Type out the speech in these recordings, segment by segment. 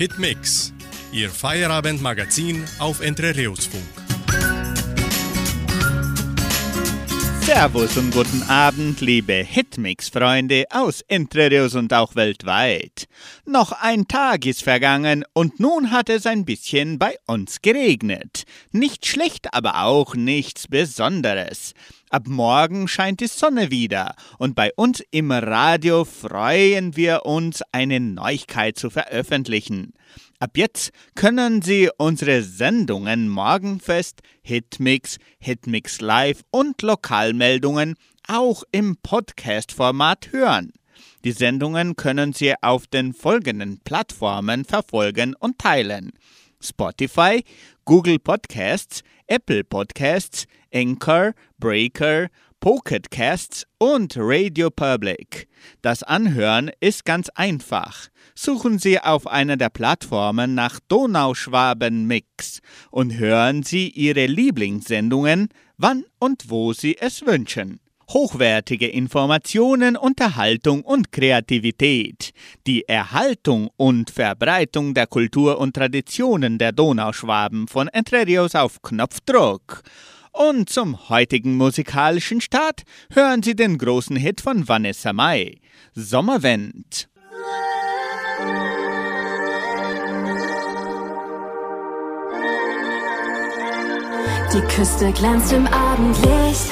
Hitmix, Ihr Feierabendmagazin auf Entre Rios Funk. Servus und guten Abend, liebe Hitmix-Freunde aus Entre Rios und auch weltweit. Noch ein Tag ist vergangen und nun hat es ein bisschen bei uns geregnet. Nicht schlecht, aber auch nichts Besonderes. Ab morgen scheint die Sonne wieder und bei uns im Radio freuen wir uns, eine Neuigkeit zu veröffentlichen. Ab jetzt können Sie unsere Sendungen Morgenfest, Hitmix, Hitmix Live und Lokalmeldungen auch im Podcast-Format hören. Die Sendungen können Sie auf den folgenden Plattformen verfolgen und teilen. Spotify, Google Podcasts, Apple Podcasts, Anchor, Breaker, Pocket Casts und Radio Public. Das Anhören ist ganz einfach. Suchen Sie auf einer der Plattformen nach Donauschwaben Mix und hören Sie Ihre Lieblingssendungen, wann und wo Sie es wünschen. Hochwertige Informationen, Unterhaltung und Kreativität. Die Erhaltung und Verbreitung der Kultur und Traditionen der Donauschwaben von Entre auf Knopfdruck. Und zum heutigen musikalischen Start hören Sie den großen Hit von Vanessa Mai, Sommerwind. Die Küste glänzt im Abendlicht.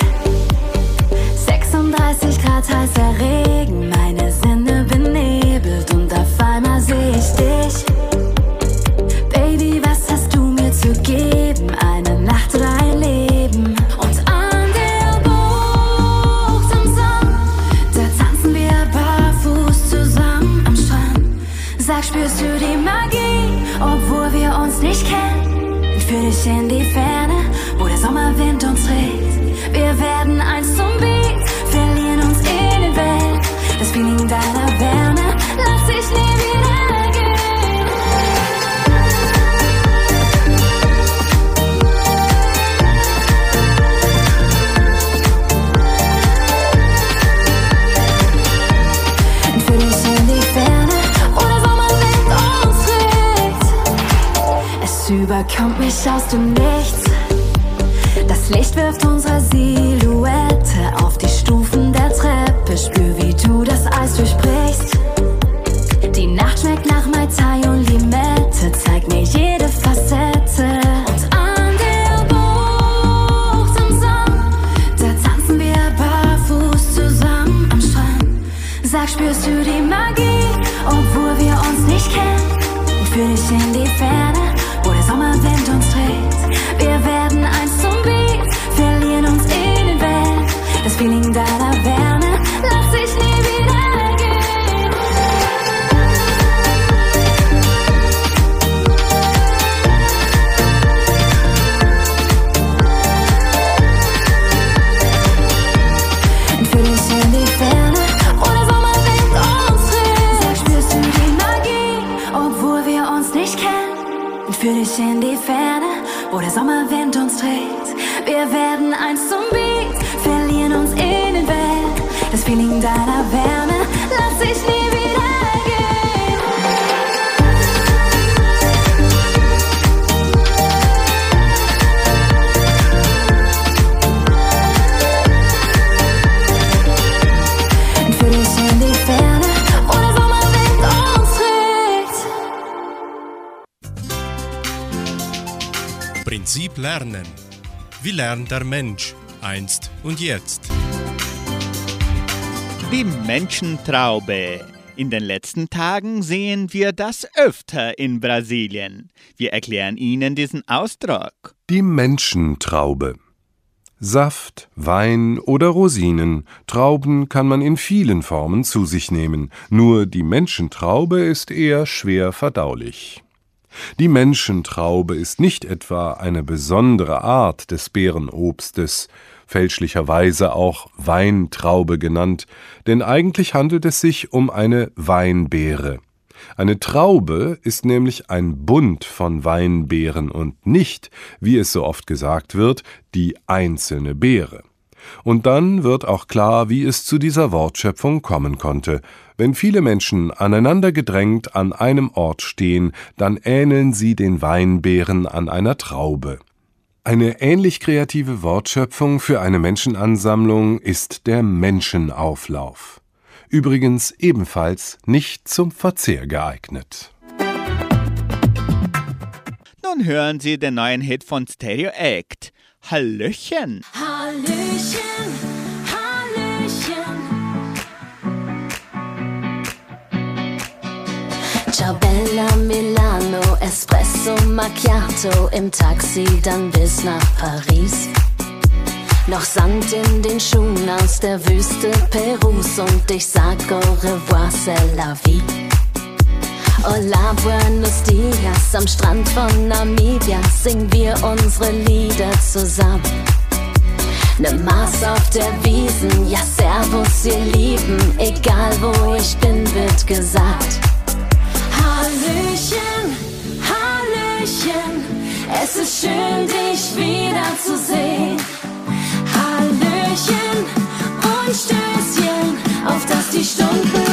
36 Grad heißer Regen, meine Sinne benebelt und auf einmal sehe ich dich. Baby, was hast du mir zu geben? Überkommt mich aus eins zum Beat, verlieren uns in den Welt. Das Feeling deiner Wärme, lass dich nie wieder gehen. Für dich in die Ferne, wo der Sommerwind uns trägt. Prinzip Lernen. Wie lernt der Mensch einst und jetzt? Die Menschentraube. In den letzten Tagen sehen wir das öfter in Brasilien. Wir erklären Ihnen diesen Ausdruck. Die Menschentraube. Saft, Wein oder Rosinen, Trauben kann man in vielen Formen zu sich nehmen, nur die Menschentraube ist eher schwer verdaulich. Die Menschentraube ist nicht etwa eine besondere Art des Beerenobstes, fälschlicherweise auch Weintraube genannt, denn eigentlich handelt es sich um eine Weinbeere. Eine Traube ist nämlich ein Bund von Weinbeeren und nicht, wie es so oft gesagt wird, die einzelne Beere. Und dann wird auch klar, wie es zu dieser Wortschöpfung kommen konnte. Wenn viele Menschen aneinander gedrängt an einem Ort stehen, dann ähneln sie den Weinbeeren an einer Traube. Eine ähnlich kreative Wortschöpfung für eine Menschenansammlung ist der Menschenauflauf. Übrigens ebenfalls nicht zum Verzehr geeignet. Nun hören Sie den neuen Hit von Stereo Act. Hallöchen! Hallöchen, Hallöchen. Bella Milano, Espresso Macchiato im Taxi dann bis nach Paris. Noch Sand in den Schuhen aus der Wüste Perus und ich sag au revoir, c'est la vie. Hola, buenos dias, am Strand von Namibia singen wir unsere Lieder zusammen. Ne Maß auf der Wiesen, ja servus ihr Lieben, egal wo ich bin, wird gesagt. Hallöchen, Hallöchen, es ist schön dich wiederzusehen. Hallöchen und Stößchen, auf dass die Stunden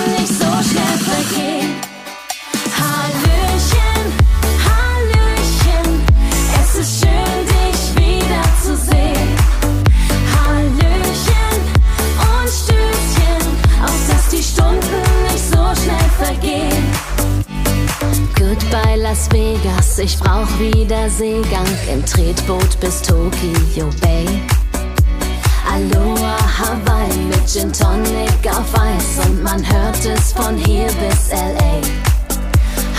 Las Vegas, ich brauch wieder Seegang im Tretboot bis Tokyo Bay. Aloha Hawaii mit Gin Tonic auf Eis und man hört es von hier bis L.A.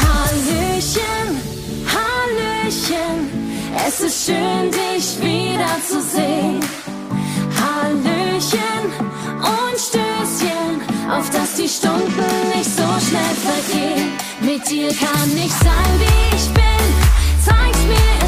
Hallöchen, Hallöchen, es ist schön dich wiederzusehen. Hallöchen und Stößchen, auf dass die Stunden nicht so schnell vergehen. Mit dir kann ich sein, wie ich bin, zeig's mir,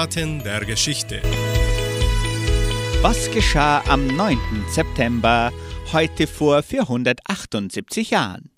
Eckdaten der Geschichte. Was geschah am 9. September heute vor 478 Jahren?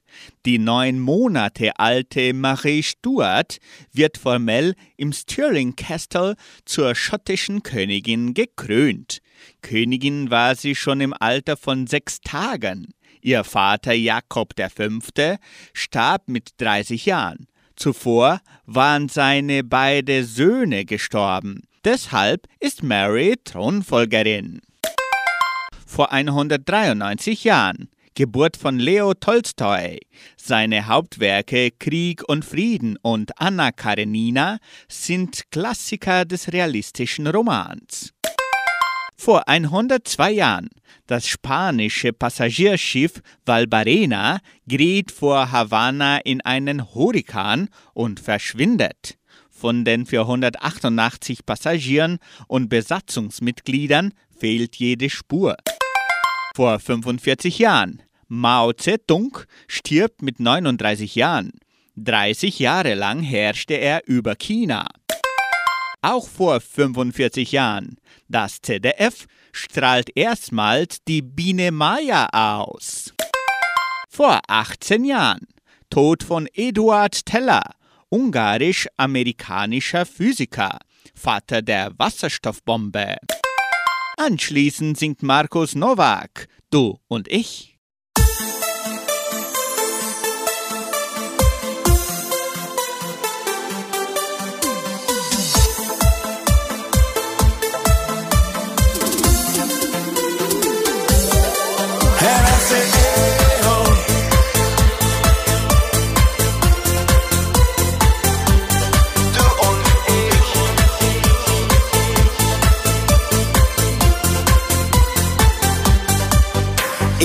Die neun Monate alte Marie Stuart wird formell im Stirling Castle zur schottischen Königin gekrönt. Königin war sie schon im Alter von sechs Tagen. Ihr Vater Jakob V. starb mit 30 Jahren. Zuvor waren seine beiden Söhne gestorben. Deshalb ist Mary Thronfolgerin. Vor 193 Jahren, Geburt von Leo Tolstoi. Seine Hauptwerke Krieg und Frieden und Anna Karenina sind Klassiker des realistischen Romans. Vor 102 Jahren, das spanische Passagierschiff Valbarena gerät vor Havanna in einen Hurrikan und verschwindet. Von den 488 Passagieren und Besatzungsmitgliedern fehlt jede Spur. Vor 45 Jahren. Mao Zedong stirbt mit 39 Jahren. 30 Jahre lang herrschte er über China. Auch vor 45 Jahren. Das ZDF strahlt erstmals die Biene Maya aus. Vor 18 Jahren. Tod von Eduard Teller, ungarisch-amerikanischer Physiker, Vater der Wasserstoffbombe. Anschließend singt Markus Nowak, Du und ich.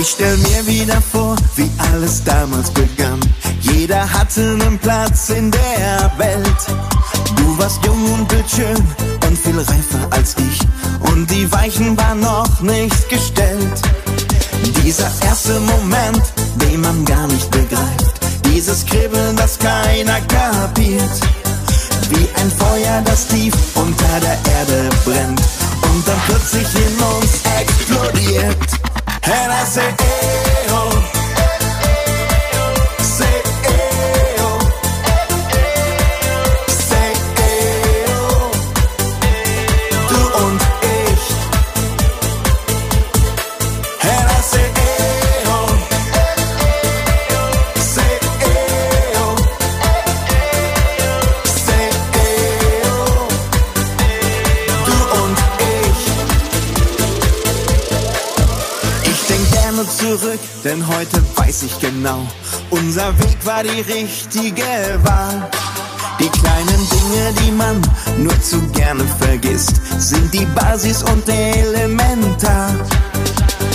Ich stell mir wieder vor, wie alles damals begann. Jeder hatte einen Platz in der Welt. Du warst jung und bildschön und viel reifer als ich. Und die Weichen waren noch nicht gestellt. Dieser erste Moment, den man gar nicht begreift. Dieses Kribbeln, das keiner kapiert. Wie ein Feuer, das tief unter der Erde brennt und dann plötzlich in uns explodiert. And I say, oh. Denn heute weiß ich genau, unser Weg war die richtige Wahl. Die kleinen Dinge, die man nur zu gerne vergisst, sind die Basis und elementar.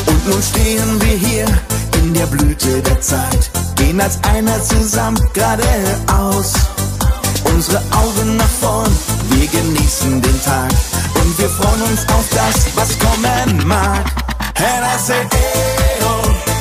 Und nun stehen wir hier in der Blüte der Zeit, gehen als einer zusammen geradeaus. Unsere Augen nach vorn, wir genießen den Tag und wir freuen uns auf das, was kommen mag. And I say, hey, oh.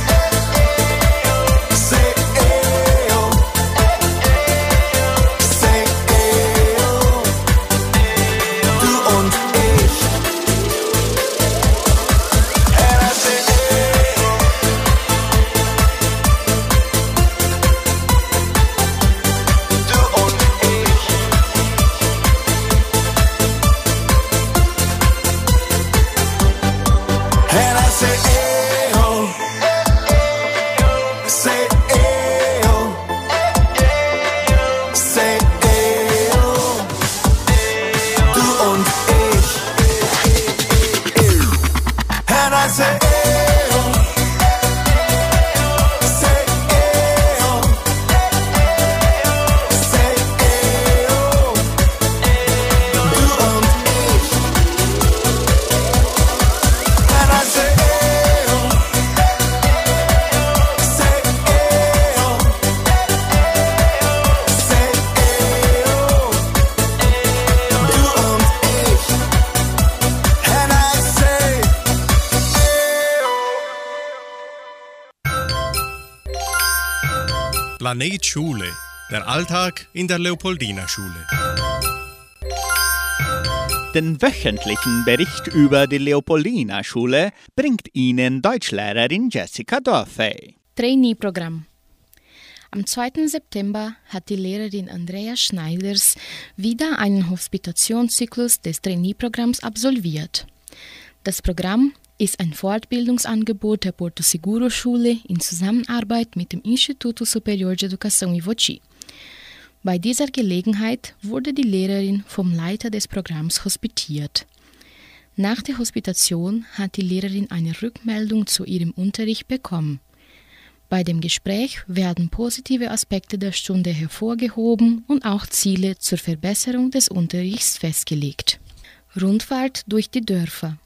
Planet Schule. Der Alltag in der Leopoldina Schule. Den wöchentlichen Bericht über die Leopoldina Schule bringt Ihnen Deutschlehrerin Jessica Dorfey. Trainee-Programm. Am 2. September hat die Lehrerin Andrea Schneiders wieder einen Hospitationszyklus des Trainee-Programms absolviert. Das Programm ist ein Fortbildungsangebot der Porto Seguro Schule in Zusammenarbeit mit dem Instituto Superior de Educação Ivoti. Bei dieser Gelegenheit wurde die Lehrerin vom Leiter des Programms hospitiert. Nach der Hospitation hat die Lehrerin eine Rückmeldung zu ihrem Unterricht bekommen. Bei dem Gespräch werden positive Aspekte der Stunde hervorgehoben und auch Ziele zur Verbesserung des Unterrichts festgelegt. Rundfahrt durch die Dörfer.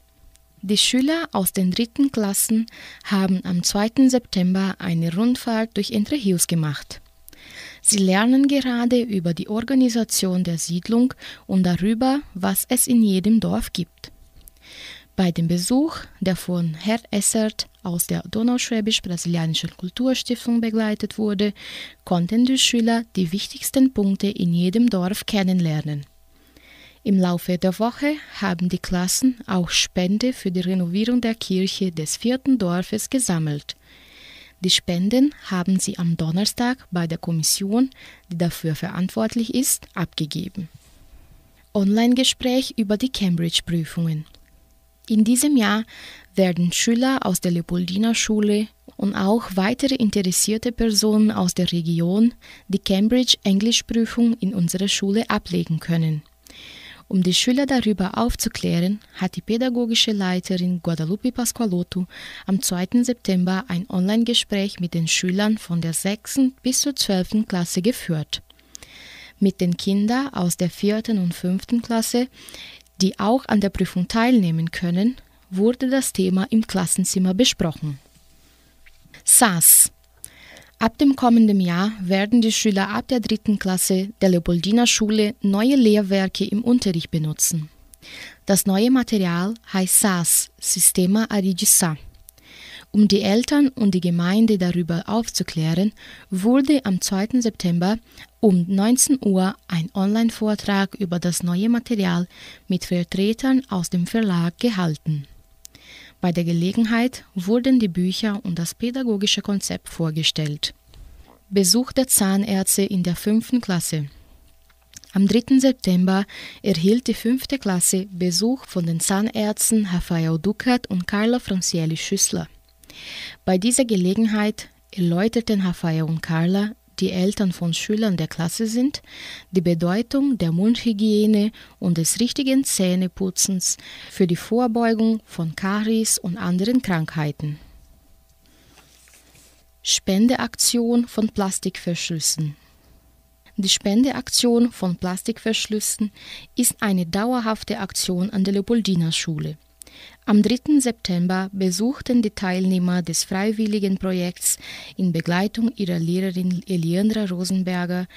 Die Schüler aus den dritten Klassen haben am 2. September eine Rundfahrt durch Entre Rios gemacht. Sie lernen gerade über die Organisation der Siedlung und darüber, was es in jedem Dorf gibt. Bei dem Besuch, der von Herr Essert aus der Donauschwäbisch-Brasilianischen Kulturstiftung begleitet wurde, konnten die Schüler die wichtigsten Punkte in jedem Dorf kennenlernen. Im Laufe der Woche haben die Klassen auch Spende für die Renovierung der Kirche des vierten Dorfes gesammelt. Die Spenden haben sie am Donnerstag bei der Kommission, die dafür verantwortlich ist, abgegeben. Online-Gespräch über die Cambridge-Prüfungen. In diesem Jahr werden Schüler aus der Leopoldina Schule und auch weitere interessierte Personen aus der Region die Cambridge-Englischprüfung in unserer Schule ablegen können. Um die Schüler darüber aufzuklären, hat die pädagogische Leiterin Guadalupe Pasqualotto am 2. September ein Online-Gespräch mit den Schülern von der 6. bis zur 12. Klasse geführt. Mit den Kindern aus der 4. und 5. Klasse, die auch an der Prüfung teilnehmen können, wurde das Thema im Klassenzimmer besprochen. SAS Ab dem kommenden Jahr werden die Schüler ab der dritten Klasse der Leopoldina Schule neue Lehrwerke im Unterricht benutzen. Das neue Material heißt SAS, Sistema Arigisa. Um die Eltern und die Gemeinde darüber aufzuklären, wurde am 2. September um 19 Uhr ein Online-Vortrag über das neue Material mit Vertretern aus dem Verlag gehalten. Bei der Gelegenheit wurden die Bücher und das pädagogische Konzept vorgestellt. Besuch der Zahnärzte in der fünften Klasse. Am 3. September erhielt die fünfte Klasse Besuch von den Zahnärzten Rafael Duckert und Carla Francieli Schüssler. Bei dieser Gelegenheit erläuterten Rafael und Carla, die Eltern von Schülern der Klasse sind, die Bedeutung der Mundhygiene und des richtigen Zähneputzens für die Vorbeugung von Karies und anderen Krankheiten. Spendeaktion von Plastikverschlüssen. Die Spendeaktion von Plastikverschlüssen ist eine dauerhafte Aktion an der Leopoldina Schule. Am 3. September besuchten die Teilnehmer des freiwilligen Projekts in Begleitung ihrer Lehrerin Eliandra Rosenberger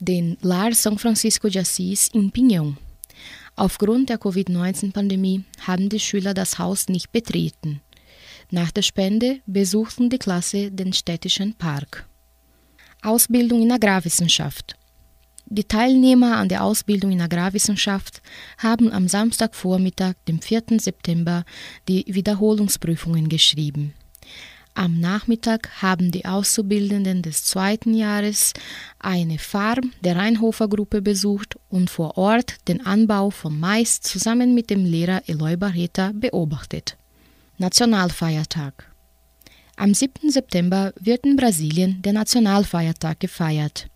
den Lar São Francisco de Assis in Pinhão. Aufgrund der Covid-19-Pandemie haben die Schüler das Haus nicht betreten. Nach der Spende besuchten die Klasse den städtischen Park. Ausbildung in Agrarwissenschaft. Die Teilnehmer an der Ausbildung in Agrarwissenschaft haben am Samstagvormittag, dem 4. September, die Wiederholungsprüfungen geschrieben. Am Nachmittag haben die Auszubildenden des zweiten Jahres eine Farm der Rheinhofer Gruppe besucht und vor Ort den Anbau von Mais zusammen mit dem Lehrer Eloy Barreta beobachtet. Nationalfeiertag Am 7. September wird in Brasilien der Nationalfeiertag gefeiert.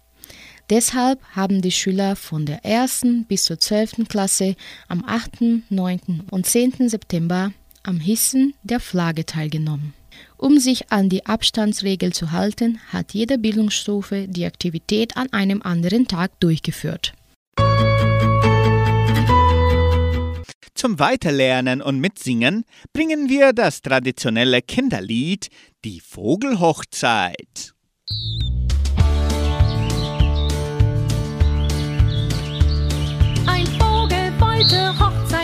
Deshalb haben die Schüler von der 1. bis zur 12. Klasse am 8., 9. und 10. September am Hissen der Flagge teilgenommen. Um sich an die Abstandsregel zu halten, hat jede Bildungsstufe die Aktivität an einem anderen Tag durchgeführt. Zum Weiterlernen und Mitsingen bringen wir das traditionelle Kinderlied Die Vogelhochzeit. Wollte Hochzeit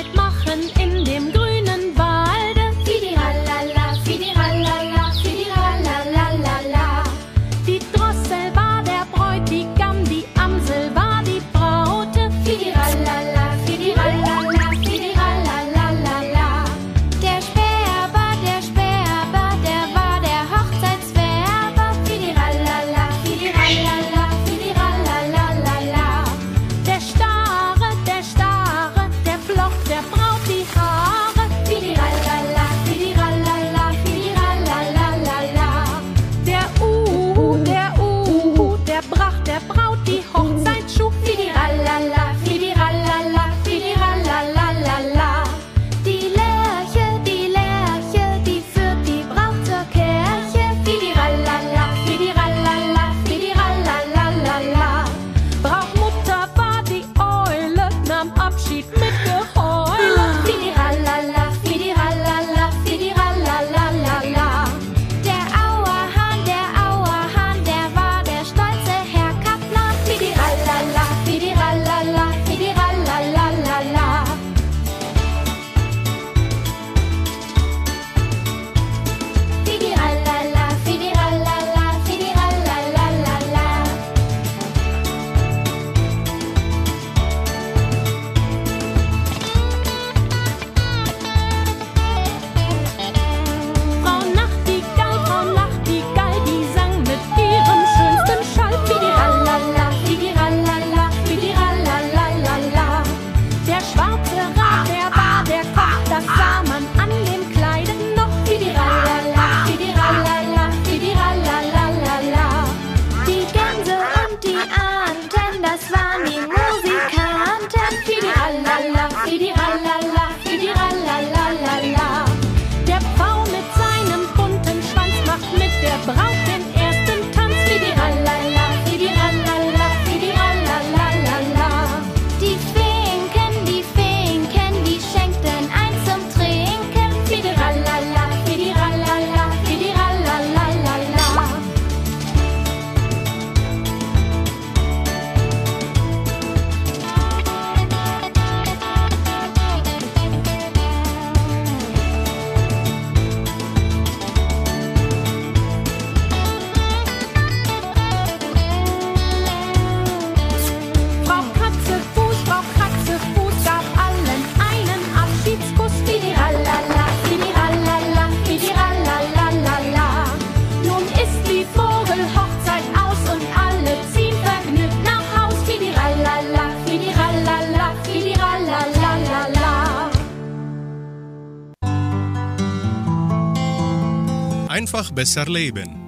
einfach besser leben.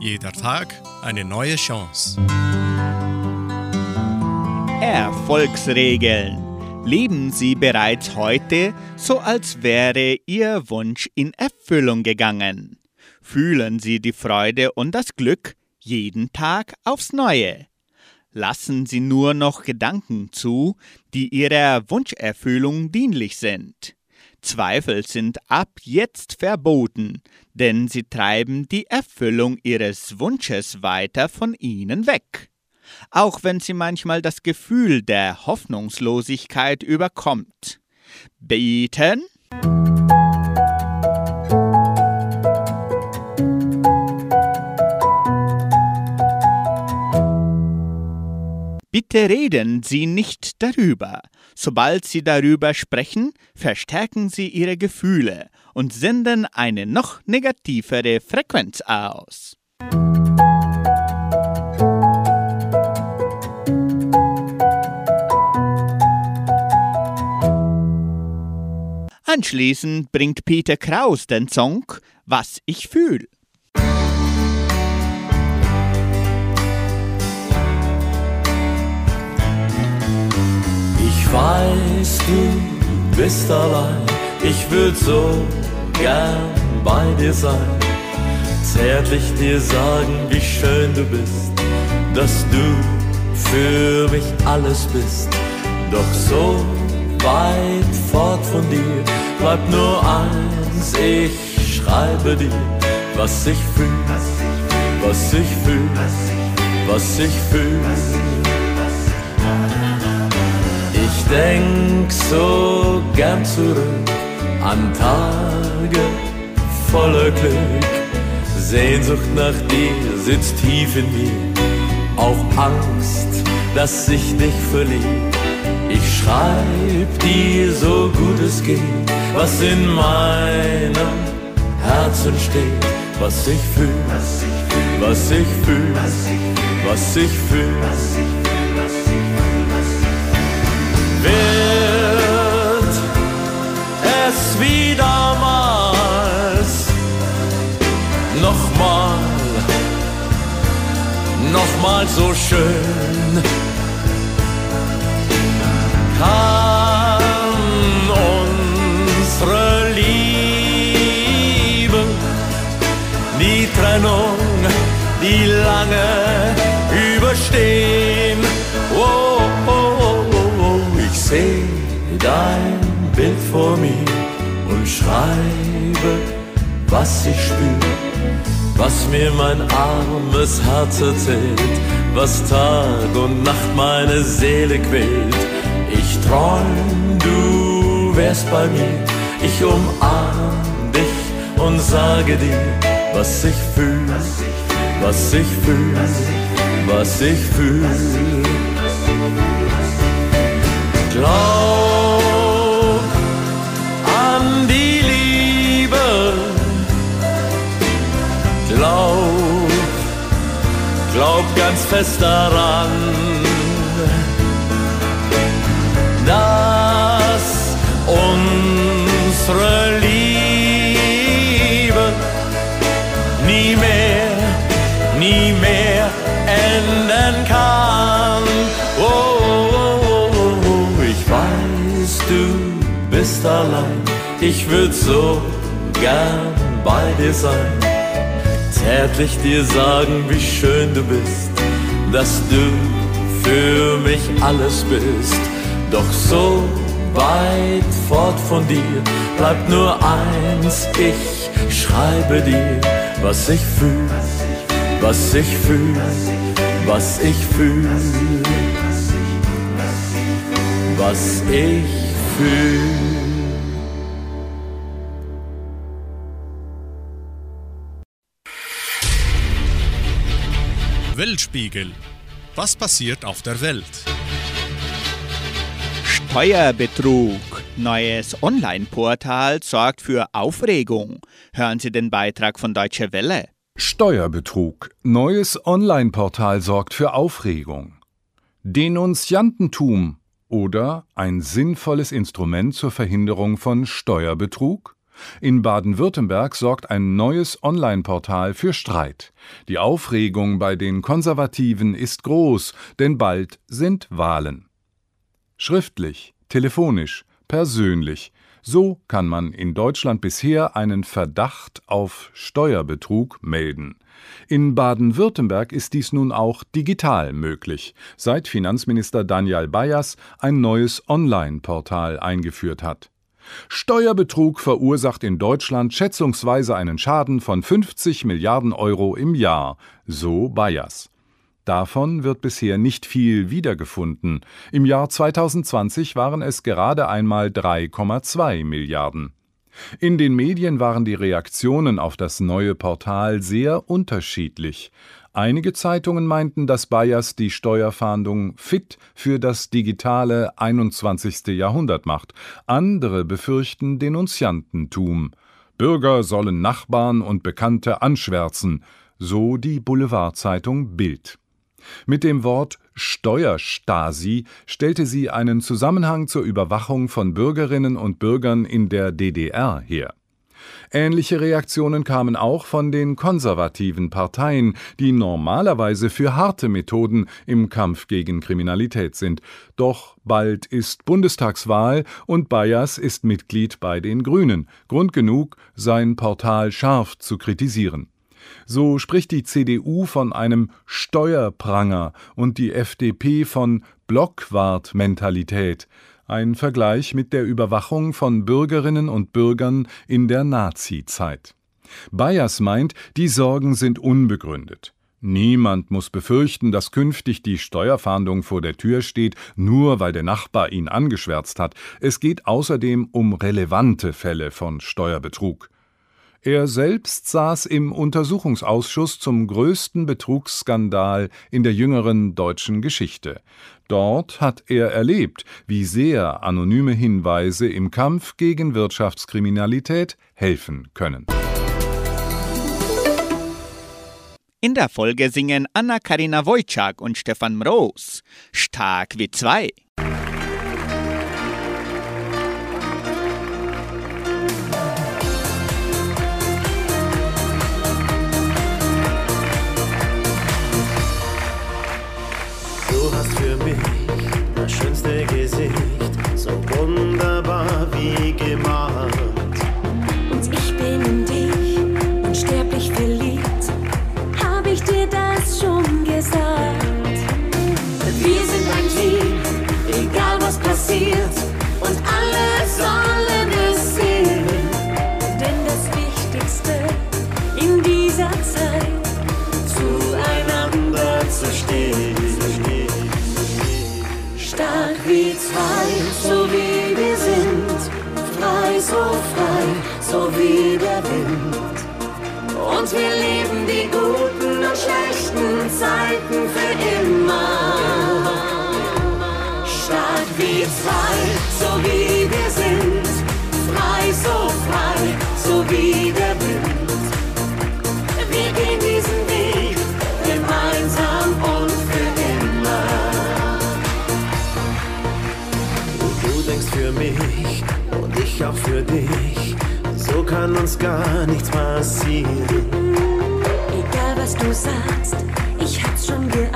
Jeder Tag eine neue Chance. Erfolgsregeln. Leben Sie bereits heute, so als wäre Ihr Wunsch in Erfüllung gegangen. Fühlen Sie die Freude und das Glück jeden Tag aufs Neue. Lassen Sie nur noch Gedanken zu, die Ihrer Wunscherfüllung dienlich sind. Zweifel sind ab jetzt verboten, denn sie treiben die Erfüllung Ihres Wunsches weiter von Ihnen weg. Auch wenn Sie manchmal das Gefühl der Hoffnungslosigkeit überkommt. Beten? Bitte reden Sie nicht darüber. Sobald Sie darüber sprechen, verstärken Sie Ihre Gefühle und senden eine noch negativere Frequenz aus. Anschließend bringt Peter Kraus den Song Was ich fühl. Ich weiß, du bist allein. Ich würd so gern bei dir sein. Zärtlich dir sagen, wie schön du bist, dass du für mich alles bist. Doch so weit fort von dir bleibt nur eins. Ich schreibe dir, was ich fühl, was ich fühl, was ich fühl. Ich denk so gern zurück an Tage voller Glück. Sehnsucht nach dir sitzt tief in mir, auch Angst, dass ich dich verliere. Ich schreib dir so gut es geht, was in meinem Herzen steht, was ich fühl, was ich fühl, was ich fühl. Wird es wie damals nochmal, nochmal so schön? kann unsere Liebe die Trennung, die lange überstehen. Seh dein Bild vor mir und schreibe, was ich spür, was mir mein armes Herz erzählt, was Tag und Nacht meine Seele quält. Ich träum, du wärst bei mir, ich umarm dich und sage dir, was ich fühl, was ich fühl, was ich fühl. Glaub an die Liebe, glaub, glaub ganz fest daran Ich würd so gern bei dir sein. Zärtlich dir sagen, wie schön du bist, dass du für mich alles bist. Doch so weit fort von dir bleibt nur eins, ich schreibe dir, was ich fühl, was ich fühl, was ich fühl, was ich fühl. Weltspiegel. Was passiert auf der Welt? Steuerbetrug. Neues Online-Portal sorgt für Aufregung. Hören Sie den Beitrag von Deutsche Welle. Steuerbetrug. Neues Online-Portal sorgt für Aufregung. Denunziantentum oder ein sinnvolles Instrument zur Verhinderung von Steuerbetrug? In Baden-Württemberg sorgt ein neues Online-Portal für Streit. Die Aufregung bei den Konservativen ist groß, denn bald sind Wahlen. Schriftlich, telefonisch, persönlich. So kann man in Deutschland bisher einen Verdacht auf Steuerbetrug melden. In Baden-Württemberg ist dies nun auch digital möglich, seit Finanzminister Daniel Bayers ein neues Online-Portal eingeführt hat. Steuerbetrug verursacht in Deutschland schätzungsweise einen Schaden von 50 Milliarden Euro im Jahr, so Bayers. Davon wird bisher nicht viel wiedergefunden. Im Jahr 2020 waren es gerade einmal 3,2 Milliarden. In den Medien waren die Reaktionen auf das neue Portal sehr unterschiedlich. Einige Zeitungen meinten, dass Bayers die Steuerfahndung fit für das digitale 21. Jahrhundert macht. Andere befürchten Denunziantentum. Bürger sollen Nachbarn und Bekannte anschwärzen, so die Boulevardzeitung Bild. Mit dem Wort Steuerstasi stellte sie einen Zusammenhang zur Überwachung von Bürgerinnen und Bürgern in der DDR her. Ähnliche Reaktionen kamen auch von den konservativen Parteien, die normalerweise für harte Methoden im Kampf gegen Kriminalität sind. Doch bald ist Bundestagswahl und Bayers ist Mitglied bei den Grünen. Grund genug, sein Portal scharf zu kritisieren. So spricht die CDU von einem Steuerpranger und die FDP von Blockwart-Mentalität, ein Vergleich mit der Überwachung von Bürgerinnen und Bürgern in der Nazi-Zeit. Bayers meint, die Sorgen sind unbegründet. Niemand muss befürchten, dass künftig die Steuerfahndung vor der Tür steht, nur weil der Nachbar ihn angeschwärzt hat. Es geht außerdem um relevante Fälle von Steuerbetrug. Er selbst saß im Untersuchungsausschuss zum größten Betrugsskandal in der jüngeren deutschen Geschichte. Dort hat er erlebt, wie sehr anonyme Hinweise im Kampf gegen Wirtschaftskriminalität helfen können. In der Folge singen Anna-Karina Wojcik und Stefan Mroos Stark wie zwei. Der Wind. Und wir leben die guten und schlechten Zeiten für immer. Stark wie zwei, so wie wir sind. Frei, so frei, so wie der Wind. Wir gehen diesen Weg gemeinsam und für immer. Du denkst für mich und ich auch für dich. So kann uns gar nichts passieren. Egal was du sagst, ich hab's schon geahnt.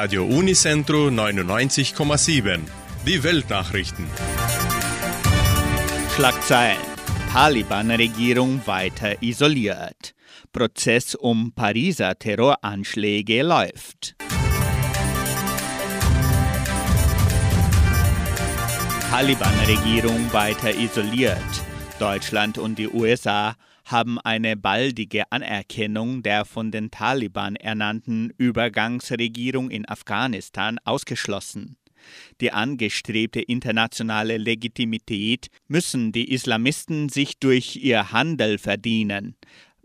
Radio Unicentro 99,7. Die Weltnachrichten. Schlagzeilen. Taliban-Regierung weiter isoliert. Prozess um Pariser Terroranschläge läuft. Taliban-Regierung weiter isoliert. Deutschland und die USA haben eine baldige Anerkennung der von den Taliban ernannten Übergangsregierung in Afghanistan ausgeschlossen. Die angestrebte internationale Legitimität müssen die Islamisten sich durch ihr Handel verdienen,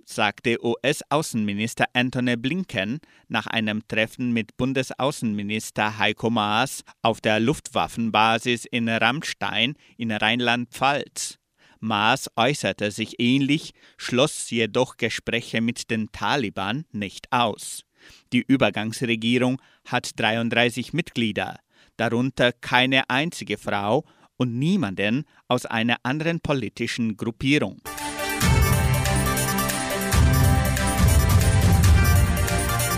sagte US-Außenminister Antony Blinken nach einem Treffen mit Bundesaußenminister Heiko Maas auf der Luftwaffenbasis in Rammstein in Rheinland-Pfalz. Maas äußerte sich ähnlich, schloss jedoch Gespräche mit den Taliban nicht aus. Die Übergangsregierung hat 33 Mitglieder, darunter keine einzige Frau und niemanden aus einer anderen politischen Gruppierung.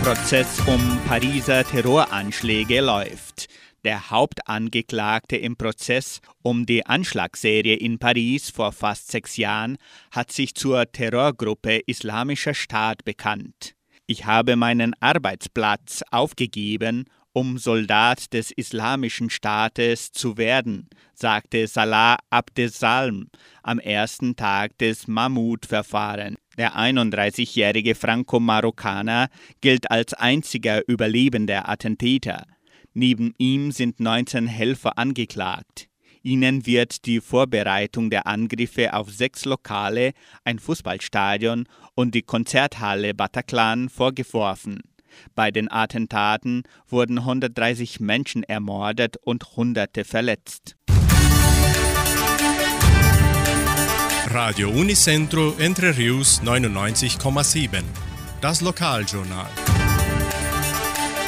Prozess um Pariser Terroranschläge läuft. Der Hauptangeklagte im Prozess um die Anschlagsserie in Paris vor fast sechs Jahren hat sich zur Terrorgruppe Islamischer Staat bekannt. Ich habe meinen Arbeitsplatz aufgegeben, um Soldat des Islamischen Staates zu werden, sagte Salah Abdesalm am ersten Tag des Mahmoud-Verfahrens. Der 31-jährige Franco-Marokkaner gilt als einziger überlebender Attentäter. Neben ihm sind 19 Helfer angeklagt. Ihnen wird die Vorbereitung der Angriffe auf sechs Lokale, ein Fußballstadion und die Konzerthalle Bataclan vorgeworfen. Bei den Attentaten wurden 130 Menschen ermordet und Hunderte verletzt. Radio Unicentro Entre Rius 99,7. Das Lokaljournal.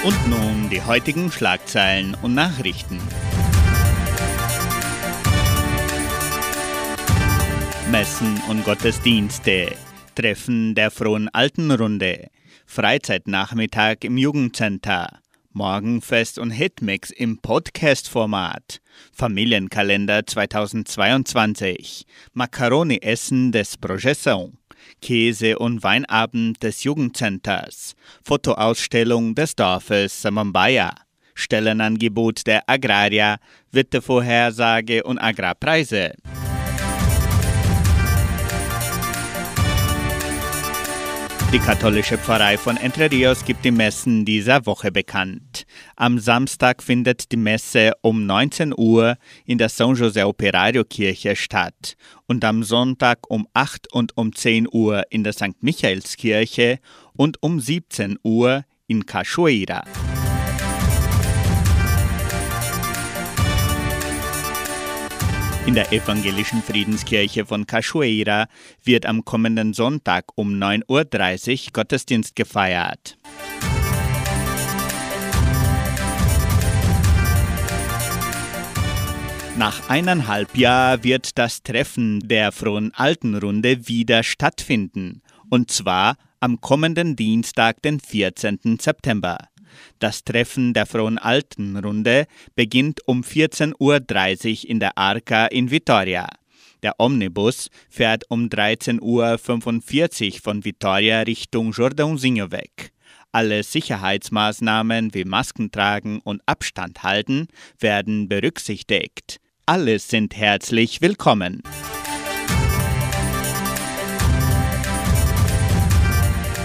Und nun die heutigen Schlagzeilen und Nachrichten. Messen und Gottesdienste. Treffen der Frohen Altenrunde. Freizeitnachmittag im Jugendcenter. Morgenfest und Hitmix im Podcast-Format. Familienkalender 2022. Macaroni-Essen des Projeção. Käse- und Weinabend des Jugendcenters. Fotoausstellung des Dorfes Samambaya. Stellenangebot der Agraria, Wettervorhersage und Agrarpreise. Die katholische Pfarrei von Entre Rios gibt die Messen dieser Woche bekannt. Am Samstag findet die Messe um 19 Uhr in der San José Operario Kirche statt und am Sonntag um 8 und um 10 Uhr in der St. Michaelskirche und um 17 Uhr in Cachoeira. In der evangelischen Friedenskirche von Cachoeira wird am kommenden Sonntag um 9.30 Uhr Gottesdienst gefeiert. Nach eineinhalb Jahren wird das Treffen der Frohen Altenrunde wieder stattfinden, und zwar am kommenden Dienstag, den 14. September. Das Treffen der Frohen Altenrunde beginnt um 14.30 Uhr in der Arca in Vitoria. Der Omnibus fährt um 13.45 Uhr von Vitoria Richtung Jordãozinho weg. Alle Sicherheitsmaßnahmen wie Masken tragen und Abstand halten werden berücksichtigt. Alle sind herzlich willkommen.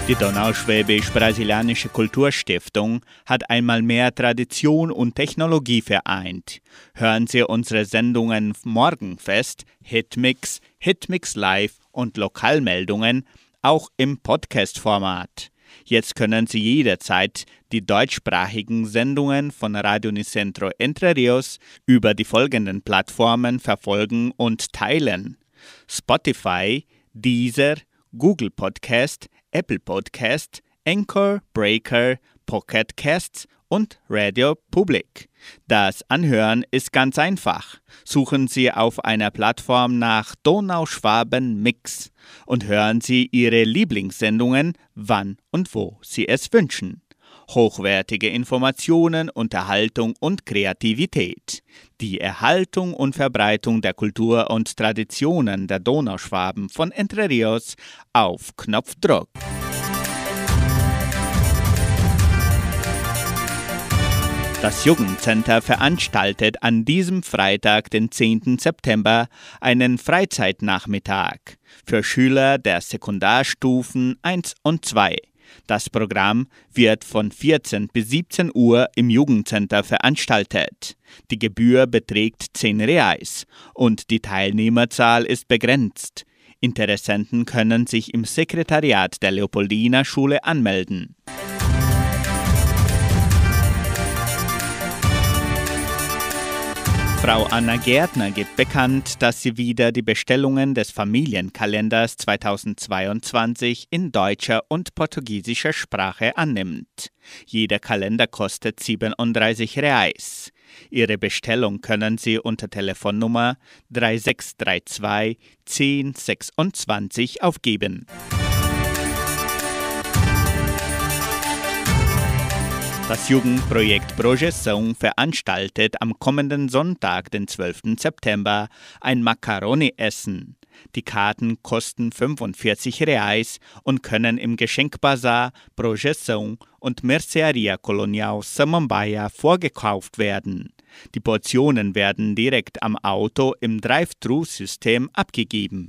Die Donauschwäbisch-Brasilianische Kulturstiftung hat einmal mehr Tradition und Technologie vereint. Hören Sie unsere Sendungen Morgenfest, Hitmix, Hitmix Live und Lokalmeldungen auch im Podcast-Format. Jetzt können Sie jederzeit die deutschsprachigen Sendungen von Radio Nicentro Entre Rios über die folgenden Plattformen verfolgen und teilen: Spotify, Deezer, Google Podcast, Apple Podcast, Anchor, Breaker, Pocket Casts und Radio Public. Das Anhören ist ganz einfach. Suchen Sie auf einer Plattform nach Donauschwaben Mix und hören Sie Ihre Lieblingssendungen, wann und wo Sie es wünschen. Hochwertige Informationen, Unterhaltung und Kreativität. Die Erhaltung und Verbreitung der Kultur und Traditionen der Donauschwaben von Entre Rios auf Knopfdruck. Das Jugendcenter veranstaltet an diesem Freitag, den 10. September, einen Freizeitnachmittag für Schüler der Sekundarstufen 1 und 2. Das Programm wird von 14 bis 17 Uhr im Jugendcenter veranstaltet. Die Gebühr beträgt 10 Reais und die Teilnehmerzahl ist begrenzt. Interessenten können sich im Sekretariat der Leopoldina Schule anmelden. Frau Anna Gärtner gibt bekannt, dass sie wieder die Bestellungen des Familienkalenders 2022 in deutscher und portugiesischer Sprache annimmt. Jeder Kalender kostet 37 Reais. Ihre Bestellung können Sie unter Telefonnummer 3632 1026 aufgeben. Das Jugendprojekt Projeção veranstaltet am kommenden Sonntag, den 12. September, ein Macaroni-Essen. Die Karten kosten 45 Reais und können im Geschenkbazar Projeção und Mercearia Colonial Samambaia vorgekauft werden. Die Portionen werden direkt am Auto im Drive-Thru-System abgegeben.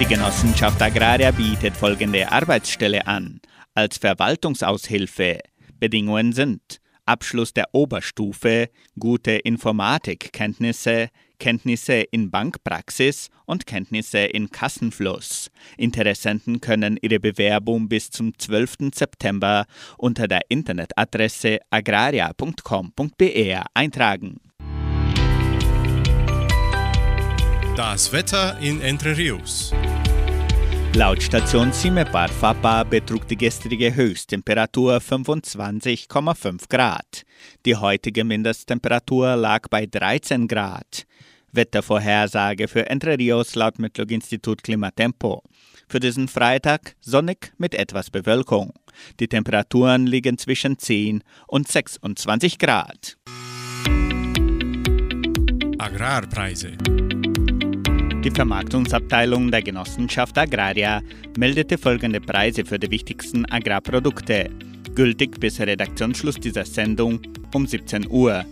Die Genossenschaft Agraria bietet folgende Arbeitsstelle an. Als Verwaltungsaushilfe. Bedingungen sind Abschluss der Oberstufe, gute Informatikkenntnisse, Kenntnisse in Bankpraxis und Kenntnisse in Kassenfluss. Interessenten können ihre Bewerbung bis zum 12. September unter der Internetadresse agraria.com.br eintragen. Das Wetter in Entre Rios. Laut Station Cimepar Fapa betrug die gestrige Höchsttemperatur 25,5 Grad. Die heutige Mindesttemperatur lag bei 13 Grad. Wettervorhersage für Entre Rios laut Metlog-Institut Klimatempo. Für diesen Freitag sonnig mit etwas Bewölkung. Die Temperaturen liegen zwischen 10 und 26 Grad. Agrarpreise. Die Vermarktungsabteilung der Genossenschaft Agraria meldete folgende Preise für die wichtigsten Agrarprodukte, gültig bis Redaktionsschluss dieser Sendung um 17 Uhr.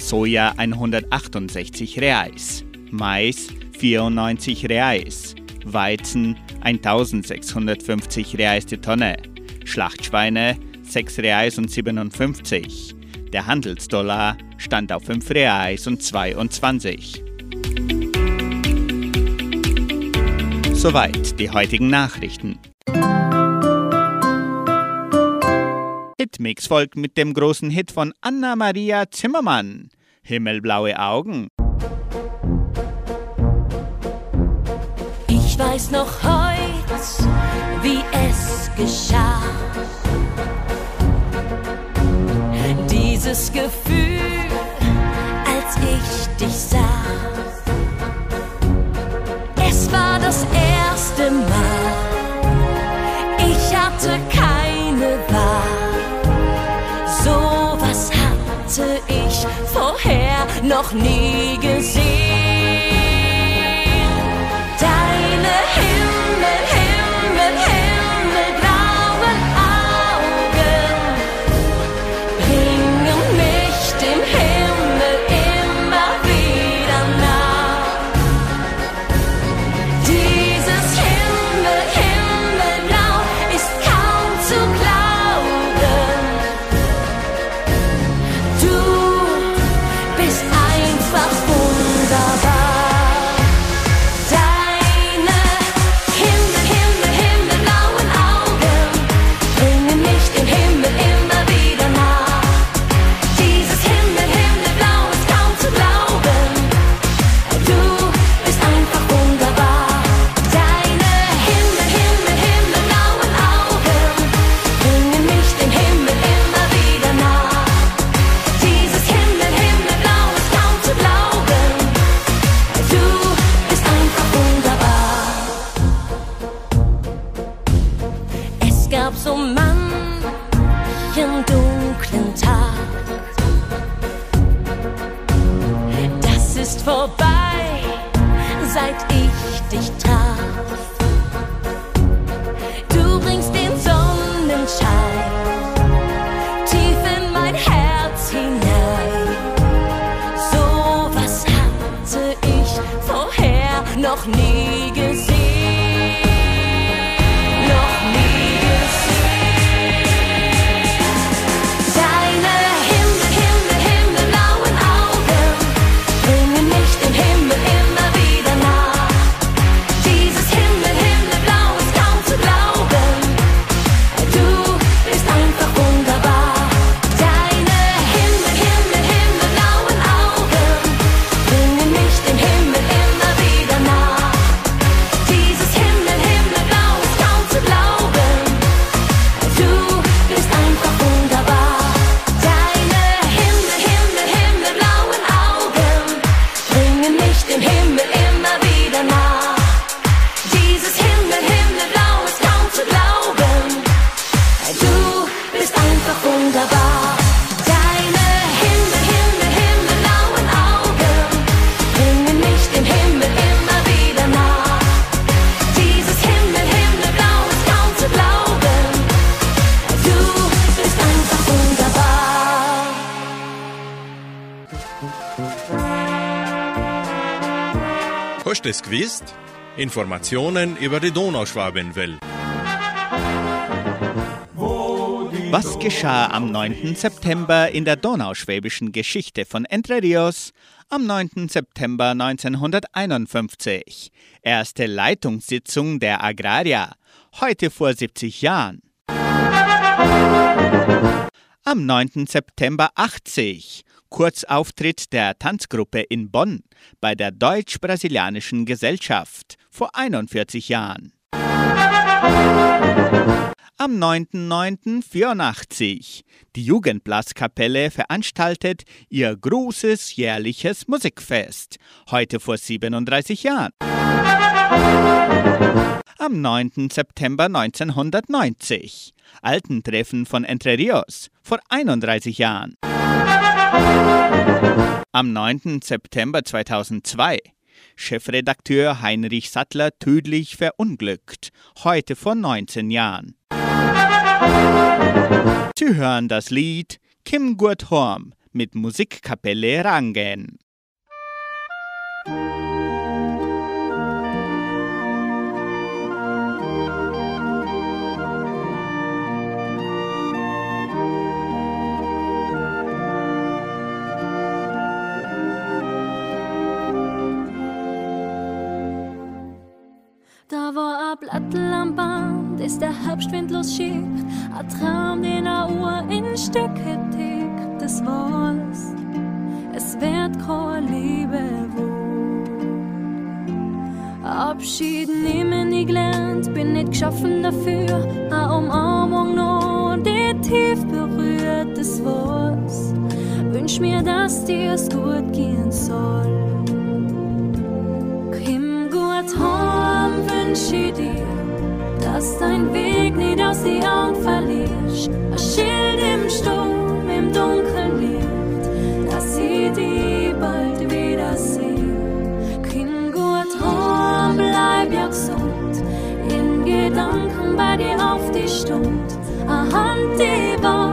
Soja 168 Reais, Mais 94 Reais, Weizen 1650 Reais die Tonne, Schlachtschweine 6 Reais und 57. Der Handelsdollar stand auf 5 Reais und 22. Soweit die heutigen Nachrichten. Hitmix folgt mit dem großen Hit von Anna-Maria Zimmermann. Himmelblaue Augen. Ich weiß noch heut, wie es geschah. Dieses Gefühl, als ich dich sah. Es war das erste Mal. Ich hatte keine Wahl. So was hatte ich vorher noch nie gesehen. Informationen über die Donauschwabenwelle. Was geschah am 9. September in der donauschwäbischen Geschichte von Entre Rios? Am 9. September 1951. Erste Leitungssitzung der Agraria. Heute vor 70 Jahren. Am 9. September 80. Kurzauftritt der Tanzgruppe in Bonn bei der Deutsch-Brasilianischen Gesellschaft vor 41 Jahren. Am 9.9.84. Die Jugendblaskapelle veranstaltet ihr großes jährliches Musikfest. Heute vor 37 Jahren. Am 9. September 1990. Altentreffen von Entre Rios vor 31 Jahren. Am 9. September 2002. Chefredakteur Heinrich Sattler tödlich verunglückt. Heute vor 19 Jahren. Sie hören das Lied Kim Gurt Horm mit Musikkapelle Rangen. Blattel am Band, ist der Herbstwind losschickt, ein Traum, den a Uhr in Stücke tickt, das war's. Es wird keine Liebe wohl. Abschied nehmen nie gelernt, bin nicht geschaffen dafür, a Umarmung nur, die tief berührt, das war's. Wünsch mir, dass dir's gut gehen soll. Kim gut heim wünsch ich dir, dass dein Weg nicht aus die Augen verlierst. Ein Schild im Sturm, im Dunkeln liegt, dass sie die bald wiedersehen. Kim gut heim, bleib ja gesund, in Gedanken bei dir auf die Stund. A Hand, die Wort,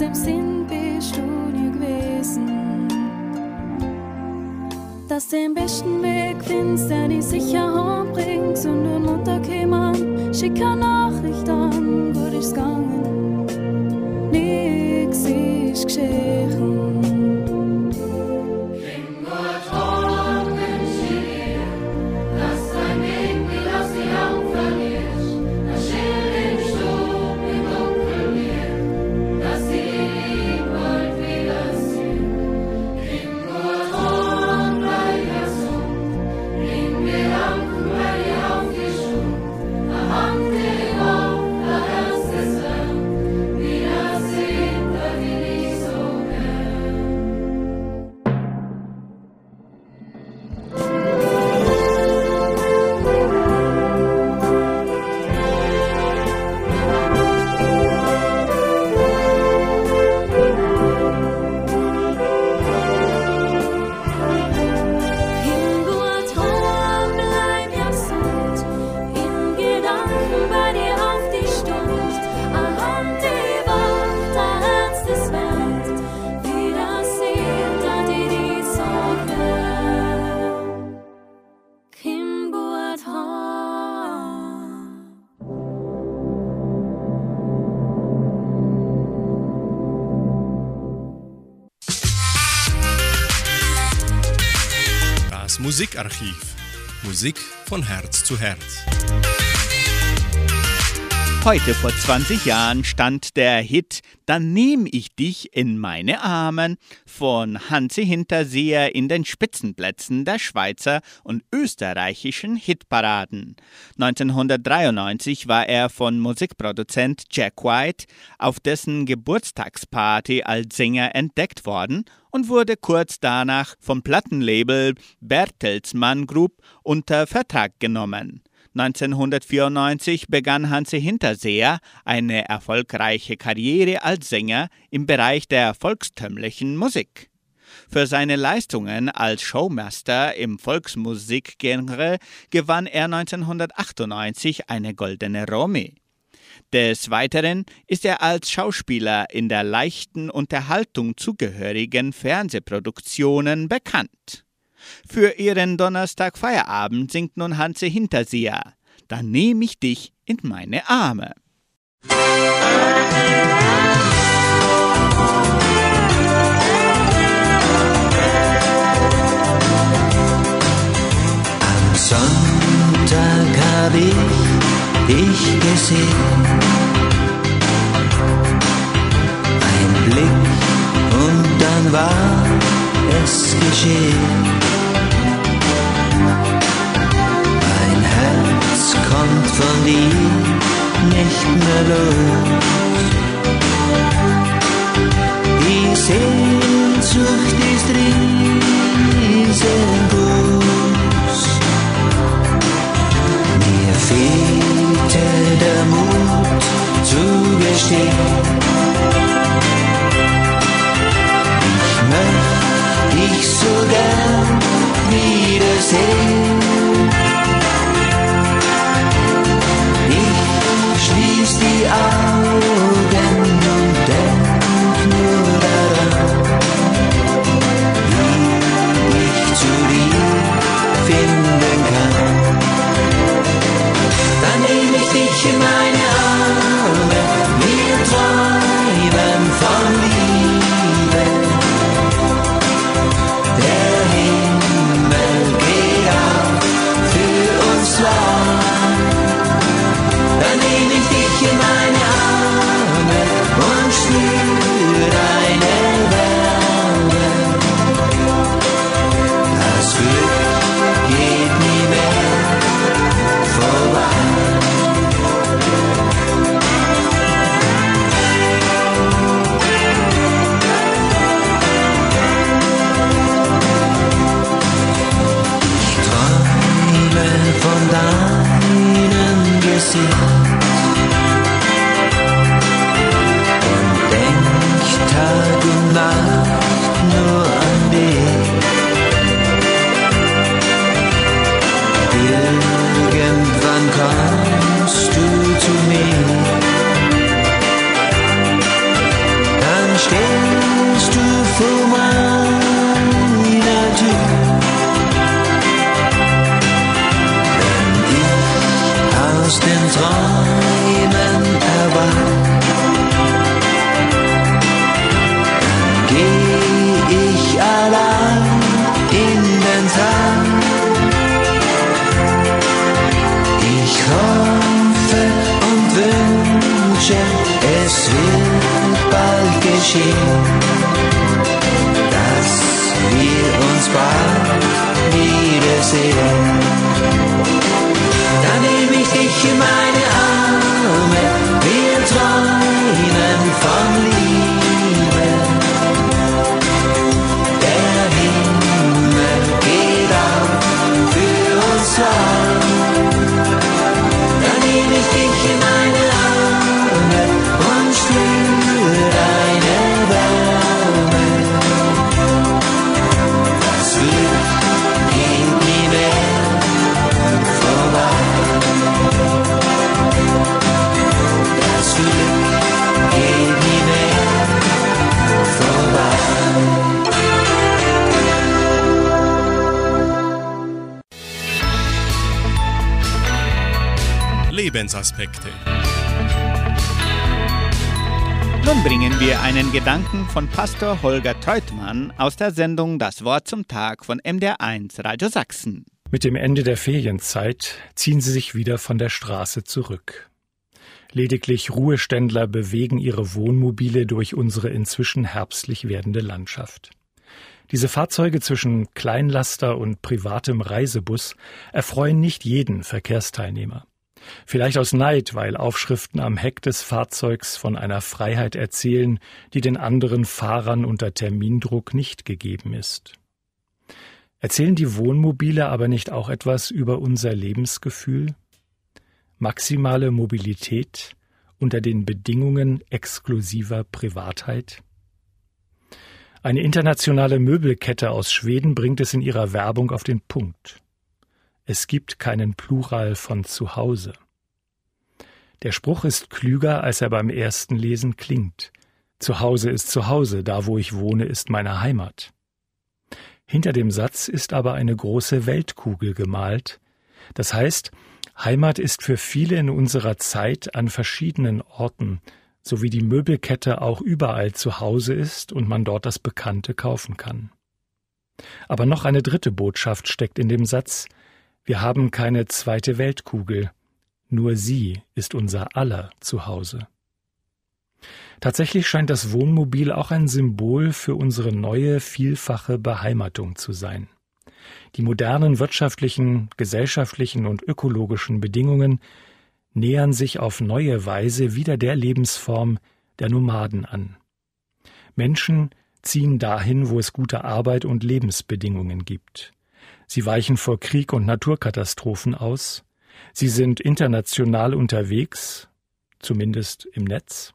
Aus dem Sinn bist du nie gewesen. Dass du den besten Weg findest, der dich sicher hembringt. Und du Mutter kämen, schick eine Nachricht an, gut ich's gegangen. Nix von Herz zu Herz. Heute vor 20 Jahren stand der Hit Dann nehm ich dich in meine Armen von Hansi Hinterseher in den Spitzenplätzen der Schweizer und österreichischen Hitparaden. 1993 war er von Musikproduzent Jack White auf dessen Geburtstagsparty als Sänger entdeckt worden und wurde kurz danach vom Plattenlabel Bertelsmann Group unter Vertrag genommen. 1994 begann Hansi Hinterseher eine erfolgreiche Karriere als Sänger im Bereich der volkstümlichen Musik. Für seine Leistungen als Showmaster im Volksmusikgenre gewann er 1998 eine goldene Romy. Des Weiteren ist er als Schauspieler in der leichten Unterhaltung zugehörigen Fernsehproduktionen bekannt. Für ihren Donnerstag-Feierabend singt nun Hanse Hinterseher. Dann nehme ich dich in meine Arme. Am Sonntag hab ich dich gesehen. Ein Blick und dann war es geschehen. Herz kommt von dir nicht mehr los. Die Sehnsucht ist riesengroß. Mir fehlte der Mut zu gestehen. Ich möchte dich so gern wiedersehen. Wir einen Gedanken von Pastor Holger Treutmann aus der Sendung Das Wort zum Tag von MDR1 Radio Sachsen. Mit dem Ende der Ferienzeit ziehen sie sich wieder von der Straße zurück. Lediglich Ruheständler bewegen ihre Wohnmobile durch unsere inzwischen herbstlich werdende Landschaft. Diese Fahrzeuge zwischen Kleinlaster und privatem Reisebus erfreuen nicht jeden Verkehrsteilnehmer. Vielleicht aus Neid, weil Aufschriften am Heck des Fahrzeugs von einer Freiheit erzählen, die den anderen Fahrern unter Termindruck nicht gegeben ist. Erzählen die Wohnmobile aber nicht auch etwas über unser Lebensgefühl? Maximale Mobilität unter den Bedingungen exklusiver Privatheit? Eine internationale Möbelkette aus Schweden bringt es in ihrer Werbung auf den Punkt. Es gibt keinen Plural von Zuhause. Der Spruch ist klüger, als er beim ersten Lesen klingt. Zuhause ist Zuhause, da wo ich wohne, ist meine Heimat. Hinter dem Satz ist aber eine große Weltkugel gemalt. Das heißt, Heimat ist für viele in unserer Zeit an verschiedenen Orten, so wie die Möbelkette auch überall zu Hause ist und man dort das Bekannte kaufen kann. Aber noch eine dritte Botschaft steckt in dem Satz, wir haben keine zweite Weltkugel, nur sie ist unser aller Zuhause. Tatsächlich scheint das Wohnmobil auch ein Symbol für unsere neue, vielfache Beheimatung zu sein. Die modernen wirtschaftlichen, gesellschaftlichen und ökologischen Bedingungen nähern sich auf neue Weise wieder der Lebensform der Nomaden an. Menschen ziehen dahin, wo es gute Arbeit und Lebensbedingungen gibt. Sie weichen vor Krieg und Naturkatastrophen aus. Sie sind international unterwegs, zumindest im Netz.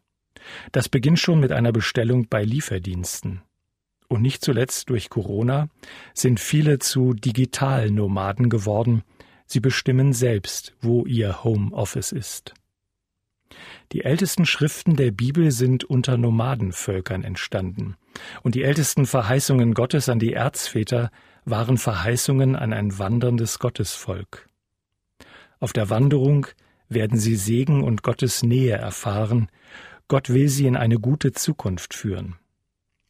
Das beginnt schon mit einer Bestellung bei Lieferdiensten. Und nicht zuletzt durch Corona sind viele zu Digitalnomaden geworden. Sie bestimmen selbst, wo ihr Homeoffice ist. Die ältesten Schriften der Bibel sind unter Nomadenvölkern entstanden, und die ältesten Verheißungen Gottes an die Erzväter waren Verheißungen an ein wanderndes Gottesvolk. Auf der Wanderung werden sie Segen und Gottes Nähe erfahren, Gott will sie in eine gute Zukunft führen.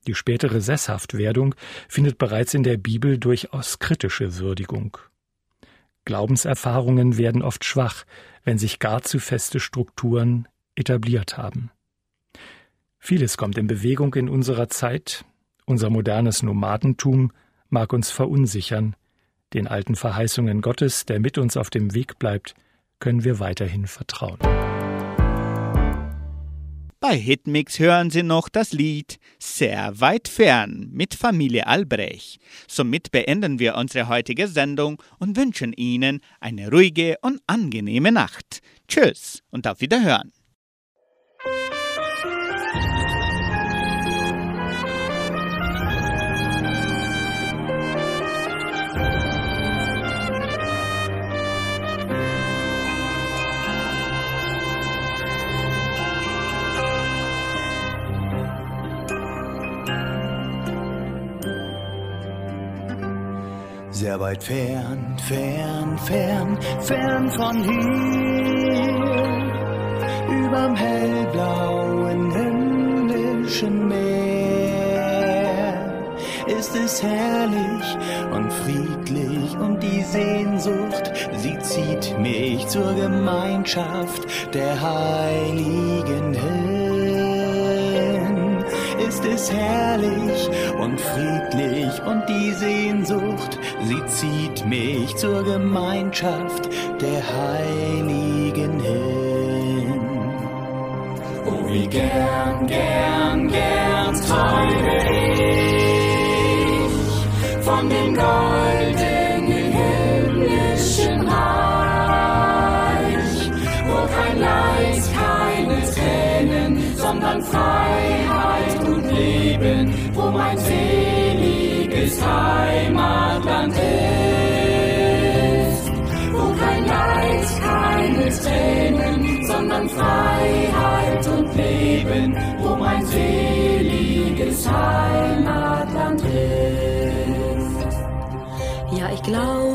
Die spätere Sesshaftwerdung findet bereits in der Bibel durchaus kritische Würdigung. Glaubenserfahrungen werden oft schwach, wenn sich gar zu feste Strukturen etabliert haben. Vieles kommt in Bewegung in unserer Zeit, unser modernes Nomadentum mag uns verunsichern, den alten Verheißungen Gottes, der mit uns auf dem Weg bleibt, können wir weiterhin vertrauen. Bei Hitmix hören Sie noch das Lied Sehr weit fern mit Familie Albrecht. Somit beenden wir unsere heutige Sendung und wünschen Ihnen eine ruhige und angenehme Nacht. Tschüss und auf Wiederhören. Sehr weit fern, fern, fern, fern von hier, überm hellblauen himmlischen Meer, ist es herrlich und friedlich und die Sehnsucht, sie zieht mich zur Gemeinschaft der Heiligen hin ist es herrlich und friedlich und die Sehnsucht, sie zieht mich zur Gemeinschaft der Heiligen hin. Oh, wie gern, gern, gern träume ich von dem goldenen himmlischen Reich, wo kein Leid, keine Tränen, sondern und Leben, wo mein seliges Heimatland ist. Wo kein Leid, keine Tränen, sondern Freiheit und Leben, wo mein seliges Heimatland ist. Ja, ich glaube, glaube,